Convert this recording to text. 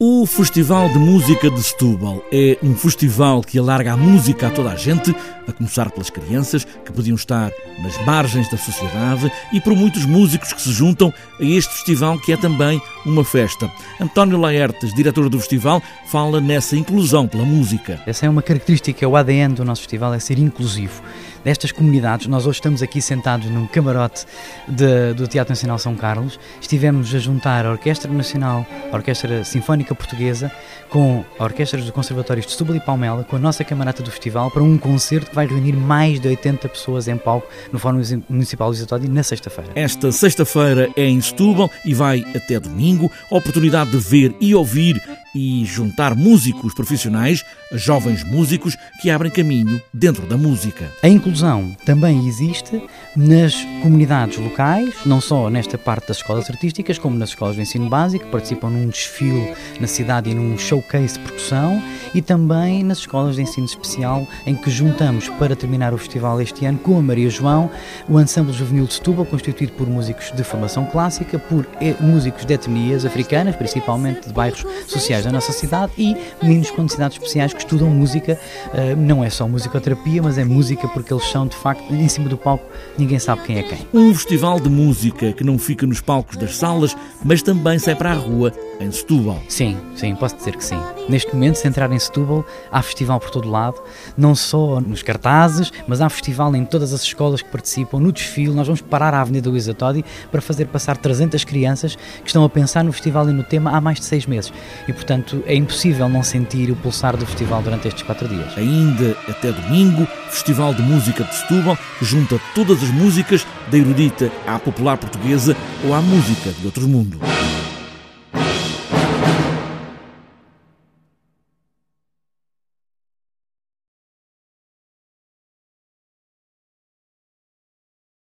O Festival de Música de Setúbal é um festival que alarga a música a toda a gente, a começar pelas crianças que podiam estar nas margens da sociedade e por muitos músicos que se juntam a este festival que é também uma festa. António Laertes, diretor do festival, fala nessa inclusão pela música. Essa é uma característica, é o ADN do nosso festival, é ser inclusivo destas comunidades. Nós hoje estamos aqui sentados num camarote de, do Teatro Nacional São Carlos. Estivemos a juntar a Orquestra Nacional, a Orquestra Sinfónica Portuguesa, com a Orquestra dos Conservatórios de Setúbal e Palmela, com a nossa camarata do festival, para um concerto que vai reunir mais de 80 pessoas em palco no Fórum Municipal Lusitânia na sexta-feira. Esta sexta-feira é em Setúbal e vai até domingo. Oportunidade de ver e ouvir e juntar músicos profissionais jovens músicos que abrem caminho dentro da música. A inclusão também existe nas comunidades locais, não só nesta parte das escolas artísticas, como nas escolas de ensino básico, que participam num desfile na cidade e num showcase de percussão, e também nas escolas de ensino especial, em que juntamos para terminar o festival este ano com a Maria João, o Ensemble Juvenil de Setúbal, constituído por músicos de formação clássica, por músicos de etnias africanas, principalmente de bairros sociais da nossa cidade, e meninos com necessidades especiais que estudam música. Uh, não é só musicoterapia, mas é música porque eles são, de facto, em cima do palco, ninguém sabe quem é quem. Um festival de música que não fica nos palcos das salas, mas também sai para a rua, em Setúbal. Sim, sim, posso dizer que sim. Neste momento, se entrar em Setúbal, há festival por todo lado, não só nos cartazes, mas há festival em todas as escolas que participam, no desfile. Nós vamos parar a Avenida Luísa Todi para fazer passar 300 crianças que estão a pensar no festival e no tema há mais de seis meses. E, portanto, é impossível não sentir o pulsar do festival durante estes quatro dias. Ainda até domingo, Festival de Música de Setúbal junta todas as músicas, da erudita à popular portuguesa ou à música de outros mundos.